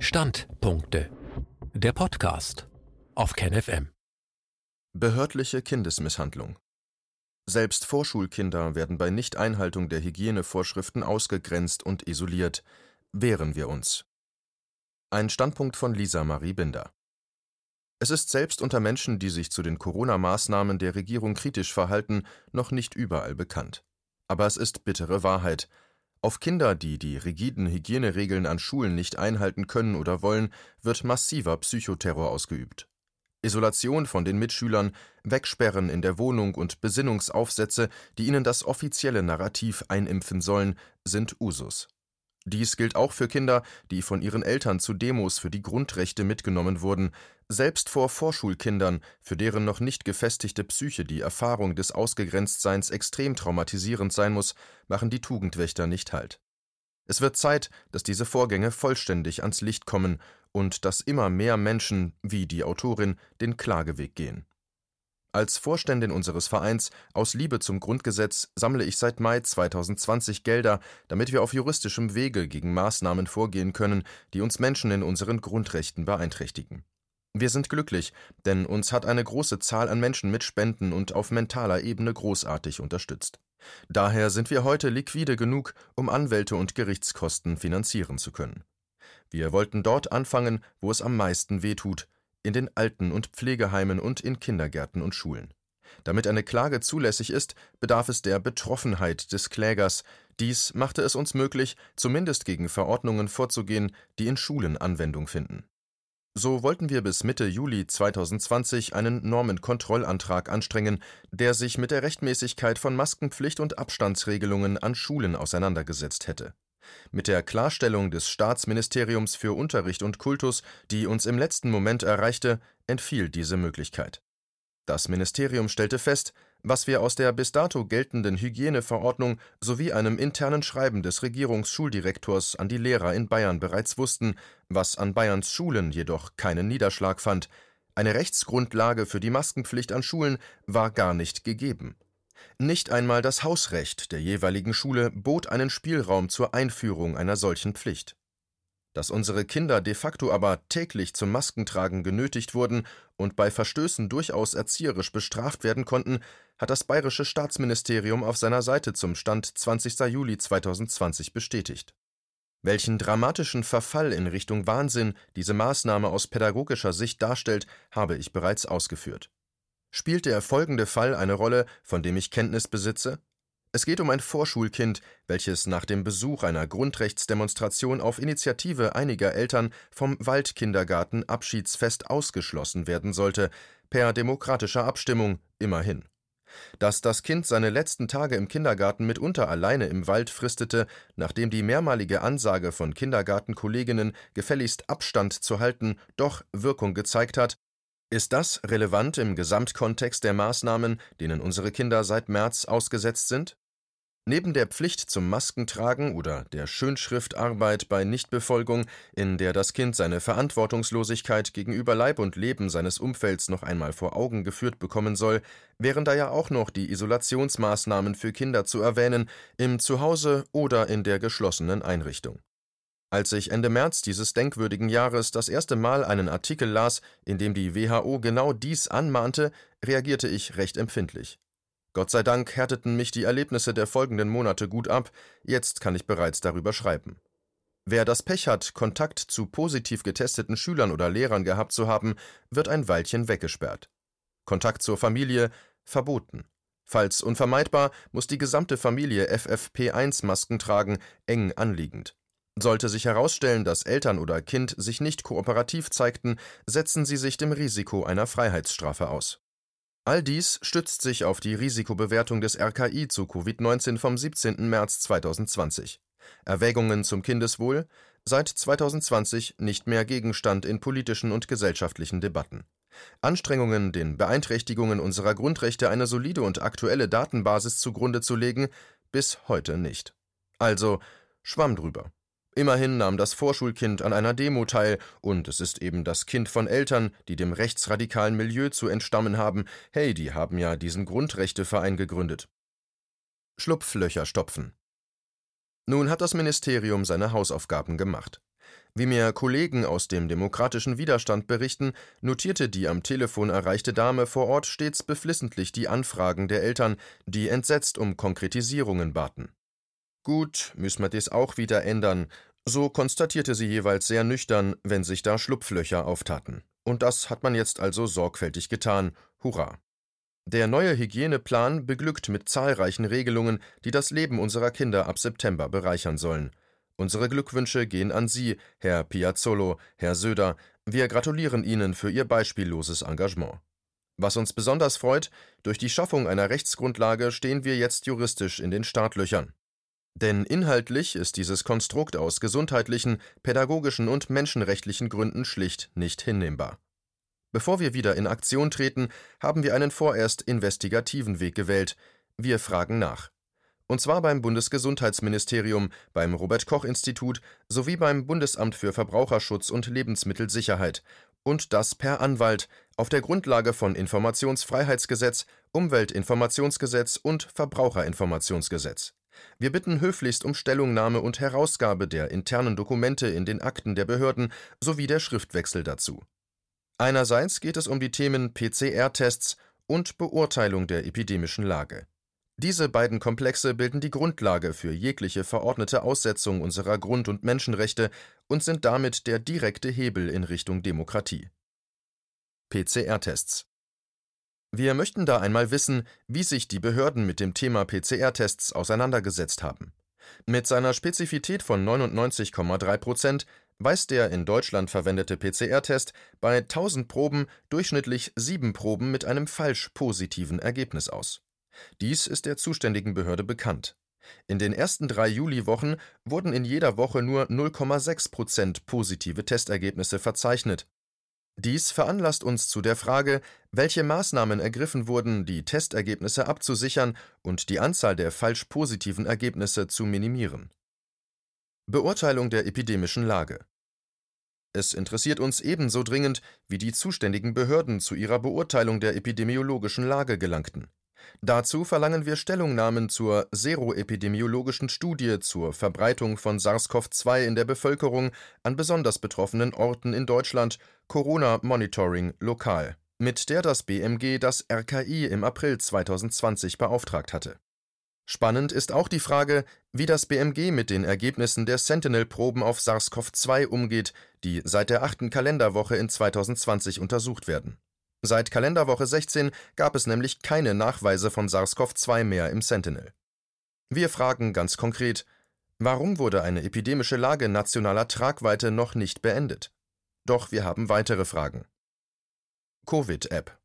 Standpunkte. Der Podcast auf KenFM. Behördliche Kindesmisshandlung. Selbst Vorschulkinder werden bei Nichteinhaltung der Hygienevorschriften ausgegrenzt und isoliert. Wehren wir uns. Ein Standpunkt von Lisa Marie Binder. Es ist selbst unter Menschen, die sich zu den Corona-Maßnahmen der Regierung kritisch verhalten, noch nicht überall bekannt. Aber es ist bittere Wahrheit. Auf Kinder, die die rigiden Hygieneregeln an Schulen nicht einhalten können oder wollen, wird massiver Psychoterror ausgeübt. Isolation von den Mitschülern, Wegsperren in der Wohnung und Besinnungsaufsätze, die ihnen das offizielle Narrativ einimpfen sollen, sind Usus. Dies gilt auch für Kinder, die von ihren Eltern zu Demos für die Grundrechte mitgenommen wurden, selbst vor Vorschulkindern, für deren noch nicht gefestigte Psyche die Erfahrung des Ausgegrenztseins extrem traumatisierend sein muss, machen die Tugendwächter nicht Halt. Es wird Zeit, dass diese Vorgänge vollständig ans Licht kommen und dass immer mehr Menschen, wie die Autorin, den Klageweg gehen. Als Vorständin unseres Vereins Aus Liebe zum Grundgesetz sammle ich seit Mai 2020 Gelder, damit wir auf juristischem Wege gegen Maßnahmen vorgehen können, die uns Menschen in unseren Grundrechten beeinträchtigen. Wir sind glücklich, denn uns hat eine große Zahl an Menschen mit Spenden und auf mentaler Ebene großartig unterstützt. Daher sind wir heute liquide genug, um Anwälte und Gerichtskosten finanzieren zu können. Wir wollten dort anfangen, wo es am meisten wehtut, in den Alten- und Pflegeheimen und in Kindergärten und Schulen. Damit eine Klage zulässig ist, bedarf es der Betroffenheit des Klägers. Dies machte es uns möglich, zumindest gegen Verordnungen vorzugehen, die in Schulen Anwendung finden. So wollten wir bis Mitte Juli 2020 einen Normenkontrollantrag anstrengen, der sich mit der Rechtmäßigkeit von Maskenpflicht und Abstandsregelungen an Schulen auseinandergesetzt hätte. Mit der Klarstellung des Staatsministeriums für Unterricht und Kultus, die uns im letzten Moment erreichte, entfiel diese Möglichkeit. Das Ministerium stellte fest, was wir aus der bis dato geltenden Hygieneverordnung sowie einem internen Schreiben des Regierungsschuldirektors an die Lehrer in Bayern bereits wussten, was an Bayerns Schulen jedoch keinen Niederschlag fand. Eine Rechtsgrundlage für die Maskenpflicht an Schulen war gar nicht gegeben. Nicht einmal das Hausrecht der jeweiligen Schule bot einen Spielraum zur Einführung einer solchen Pflicht. Dass unsere Kinder de facto aber täglich zum Maskentragen genötigt wurden und bei Verstößen durchaus erzieherisch bestraft werden konnten, hat das bayerische Staatsministerium auf seiner Seite zum Stand 20. Juli 2020 bestätigt. Welchen dramatischen Verfall in Richtung Wahnsinn diese Maßnahme aus pädagogischer Sicht darstellt, habe ich bereits ausgeführt. Spielt der folgende Fall eine Rolle, von dem ich Kenntnis besitze? Es geht um ein Vorschulkind, welches nach dem Besuch einer Grundrechtsdemonstration auf Initiative einiger Eltern vom Waldkindergarten Abschiedsfest ausgeschlossen werden sollte, per demokratischer Abstimmung immerhin. Dass das Kind seine letzten Tage im Kindergarten mitunter alleine im Wald fristete, nachdem die mehrmalige Ansage von Kindergartenkolleginnen, gefälligst Abstand zu halten, doch Wirkung gezeigt hat, ist das relevant im Gesamtkontext der Maßnahmen, denen unsere Kinder seit März ausgesetzt sind? Neben der Pflicht zum Maskentragen oder der Schönschriftarbeit bei Nichtbefolgung, in der das Kind seine Verantwortungslosigkeit gegenüber Leib und Leben seines Umfelds noch einmal vor Augen geführt bekommen soll, wären da ja auch noch die Isolationsmaßnahmen für Kinder zu erwähnen, im Zuhause oder in der geschlossenen Einrichtung. Als ich Ende März dieses denkwürdigen Jahres das erste Mal einen Artikel las, in dem die WHO genau dies anmahnte, reagierte ich recht empfindlich. Gott sei Dank härteten mich die Erlebnisse der folgenden Monate gut ab, jetzt kann ich bereits darüber schreiben. Wer das Pech hat, Kontakt zu positiv getesteten Schülern oder Lehrern gehabt zu haben, wird ein Weilchen weggesperrt. Kontakt zur Familie verboten. Falls unvermeidbar, muss die gesamte Familie FFP1-Masken tragen, eng anliegend. Sollte sich herausstellen, dass Eltern oder Kind sich nicht kooperativ zeigten, setzen sie sich dem Risiko einer Freiheitsstrafe aus. All dies stützt sich auf die Risikobewertung des RKI zu Covid-19 vom 17. März 2020. Erwägungen zum Kindeswohl seit 2020 nicht mehr Gegenstand in politischen und gesellschaftlichen Debatten. Anstrengungen, den Beeinträchtigungen unserer Grundrechte eine solide und aktuelle Datenbasis zugrunde zu legen, bis heute nicht. Also Schwamm drüber. Immerhin nahm das Vorschulkind an einer Demo teil, und es ist eben das Kind von Eltern, die dem rechtsradikalen Milieu zu entstammen haben. Hey, die haben ja diesen Grundrechteverein gegründet. Schlupflöcher stopfen. Nun hat das Ministerium seine Hausaufgaben gemacht. Wie mir Kollegen aus dem demokratischen Widerstand berichten, notierte die am Telefon erreichte Dame vor Ort stets beflissentlich die Anfragen der Eltern, die entsetzt um Konkretisierungen baten. Gut, müssen wir das auch wieder ändern, so konstatierte sie jeweils sehr nüchtern, wenn sich da Schlupflöcher auftaten. Und das hat man jetzt also sorgfältig getan. Hurra! Der neue Hygieneplan beglückt mit zahlreichen Regelungen, die das Leben unserer Kinder ab September bereichern sollen. Unsere Glückwünsche gehen an Sie, Herr Piazzolo, Herr Söder. Wir gratulieren Ihnen für Ihr beispielloses Engagement. Was uns besonders freut, durch die Schaffung einer Rechtsgrundlage stehen wir jetzt juristisch in den Startlöchern. Denn inhaltlich ist dieses Konstrukt aus gesundheitlichen, pädagogischen und menschenrechtlichen Gründen schlicht nicht hinnehmbar. Bevor wir wieder in Aktion treten, haben wir einen vorerst investigativen Weg gewählt. Wir fragen nach und zwar beim Bundesgesundheitsministerium, beim Robert Koch Institut sowie beim Bundesamt für Verbraucherschutz und Lebensmittelsicherheit, und das per Anwalt auf der Grundlage von Informationsfreiheitsgesetz, Umweltinformationsgesetz und Verbraucherinformationsgesetz. Wir bitten höflichst um Stellungnahme und Herausgabe der internen Dokumente in den Akten der Behörden sowie der Schriftwechsel dazu. Einerseits geht es um die Themen PCR-Tests und Beurteilung der epidemischen Lage. Diese beiden Komplexe bilden die Grundlage für jegliche verordnete Aussetzung unserer Grund- und Menschenrechte und sind damit der direkte Hebel in Richtung Demokratie. PCR-Tests Wir möchten da einmal wissen, wie sich die Behörden mit dem Thema PCR-Tests auseinandergesetzt haben. Mit seiner Spezifität von 99,3 Prozent weist der in Deutschland verwendete PCR-Test bei 1000 Proben durchschnittlich sieben Proben mit einem falsch positiven Ergebnis aus. Dies ist der zuständigen Behörde bekannt. In den ersten drei Juliwochen wurden in jeder Woche nur 0,6 Prozent positive Testergebnisse verzeichnet. Dies veranlasst uns zu der Frage, welche Maßnahmen ergriffen wurden, die Testergebnisse abzusichern und die Anzahl der falsch positiven Ergebnisse zu minimieren. Beurteilung der epidemischen Lage Es interessiert uns ebenso dringend, wie die zuständigen Behörden zu ihrer Beurteilung der epidemiologischen Lage gelangten. Dazu verlangen wir Stellungnahmen zur seroepidemiologischen Studie zur Verbreitung von SARS-CoV-2 in der Bevölkerung an besonders betroffenen Orten in Deutschland Corona Monitoring lokal, mit der das BMG das RKI im April 2020 beauftragt hatte. Spannend ist auch die Frage, wie das BMG mit den Ergebnissen der Sentinel-Proben auf SARS-CoV-2 umgeht, die seit der achten Kalenderwoche in 2020 untersucht werden Seit Kalenderwoche 16 gab es nämlich keine Nachweise von SARS-CoV-2 mehr im Sentinel. Wir fragen ganz konkret, warum wurde eine epidemische Lage nationaler Tragweite noch nicht beendet? Doch wir haben weitere Fragen. Covid-App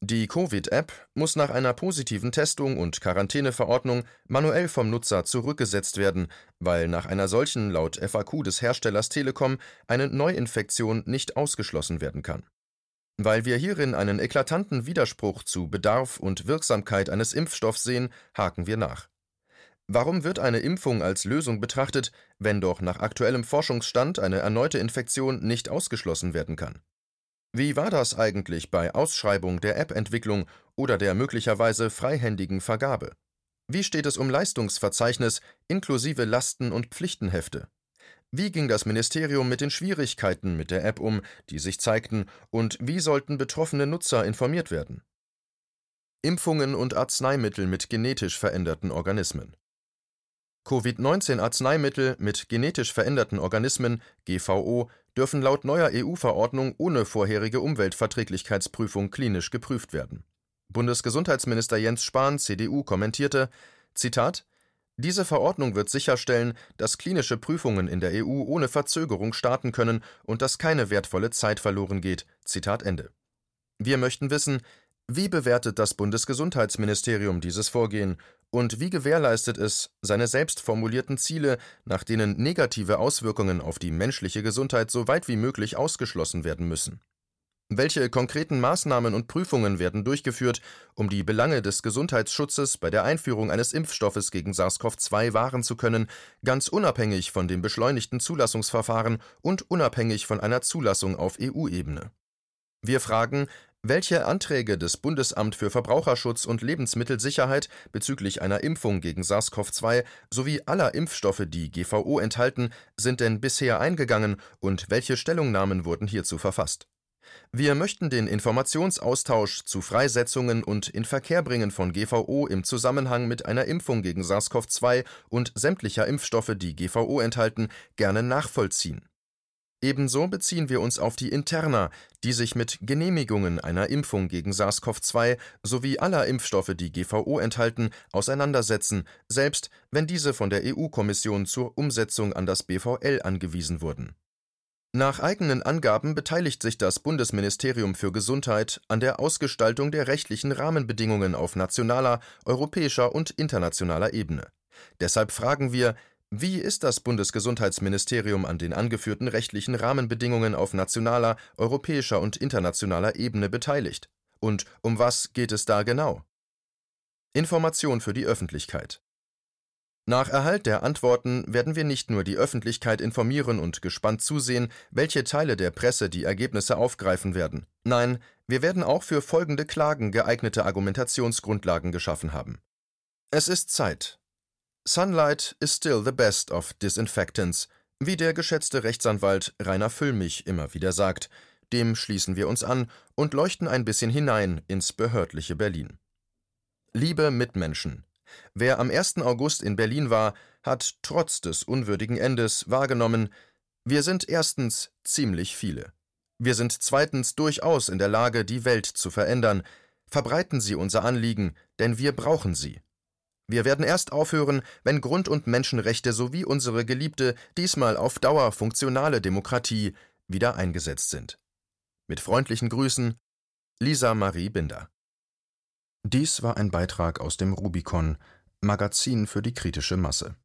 Die Covid-App muss nach einer positiven Testung und Quarantäneverordnung manuell vom Nutzer zurückgesetzt werden, weil nach einer solchen laut FAQ des Herstellers Telekom eine Neuinfektion nicht ausgeschlossen werden kann. Weil wir hierin einen eklatanten Widerspruch zu Bedarf und Wirksamkeit eines Impfstoffs sehen, haken wir nach. Warum wird eine Impfung als Lösung betrachtet, wenn doch nach aktuellem Forschungsstand eine erneute Infektion nicht ausgeschlossen werden kann? Wie war das eigentlich bei Ausschreibung der App-Entwicklung oder der möglicherweise freihändigen Vergabe? Wie steht es um Leistungsverzeichnis inklusive Lasten- und Pflichtenhefte? Wie ging das Ministerium mit den Schwierigkeiten mit der App um, die sich zeigten, und wie sollten betroffene Nutzer informiert werden? Impfungen und Arzneimittel mit genetisch veränderten Organismen. Covid-19-Arzneimittel mit genetisch veränderten Organismen GVO dürfen laut neuer EU-Verordnung ohne vorherige Umweltverträglichkeitsprüfung klinisch geprüft werden. Bundesgesundheitsminister Jens Spahn, CDU, kommentierte: Zitat diese Verordnung wird sicherstellen, dass klinische Prüfungen in der EU ohne Verzögerung starten können und dass keine wertvolle Zeit verloren geht. Zitat Ende. Wir möchten wissen, wie bewertet das Bundesgesundheitsministerium dieses Vorgehen und wie gewährleistet es seine selbst formulierten Ziele, nach denen negative Auswirkungen auf die menschliche Gesundheit so weit wie möglich ausgeschlossen werden müssen? Welche konkreten Maßnahmen und Prüfungen werden durchgeführt, um die Belange des Gesundheitsschutzes bei der Einführung eines Impfstoffes gegen SARS-CoV-2 wahren zu können, ganz unabhängig von dem beschleunigten Zulassungsverfahren und unabhängig von einer Zulassung auf EU-Ebene? Wir fragen, welche Anträge des Bundesamt für Verbraucherschutz und Lebensmittelsicherheit bezüglich einer Impfung gegen SARS-CoV-2 sowie aller Impfstoffe, die GVO enthalten, sind denn bisher eingegangen und welche Stellungnahmen wurden hierzu verfasst? Wir möchten den Informationsaustausch zu Freisetzungen und Inverkehrbringen von GVO im Zusammenhang mit einer Impfung gegen SARS-CoV-2 und sämtlicher Impfstoffe, die GVO enthalten, gerne nachvollziehen Ebenso beziehen wir uns auf die Interna, die sich mit Genehmigungen einer Impfung gegen SARS-CoV-2 sowie aller Impfstoffe, die GVO enthalten, auseinandersetzen, selbst wenn diese von der EU-Kommission zur Umsetzung an das BVL angewiesen wurden. Nach eigenen Angaben beteiligt sich das Bundesministerium für Gesundheit an der Ausgestaltung der rechtlichen Rahmenbedingungen auf nationaler, europäischer und internationaler Ebene. Deshalb fragen wir, wie ist das Bundesgesundheitsministerium an den angeführten rechtlichen Rahmenbedingungen auf nationaler, europäischer und internationaler Ebene beteiligt? Und um was geht es da genau? Information für die Öffentlichkeit Nach Erhalt der Antworten werden wir nicht nur die Öffentlichkeit informieren und gespannt zusehen, welche Teile der Presse die Ergebnisse aufgreifen werden. Nein, wir werden auch für folgende Klagen geeignete Argumentationsgrundlagen geschaffen haben. Es ist Zeit, Sunlight is still the best of disinfectants, wie der geschätzte Rechtsanwalt Rainer Füllmich immer wieder sagt. Dem schließen wir uns an und leuchten ein bisschen hinein ins behördliche Berlin. Liebe Mitmenschen, wer am 1. August in Berlin war, hat trotz des unwürdigen Endes wahrgenommen, wir sind erstens ziemlich viele. Wir sind zweitens durchaus in der Lage, die Welt zu verändern. Verbreiten Sie unser Anliegen, denn wir brauchen sie. Wir werden erst aufhören, wenn Grund- und Menschenrechte sowie unsere geliebte, diesmal auf Dauer funktionale Demokratie wieder eingesetzt sind. Mit freundlichen Grüßen, Lisa Marie Binder. Dies war ein Beitrag aus dem Rubicon, Magazin für die kritische Masse.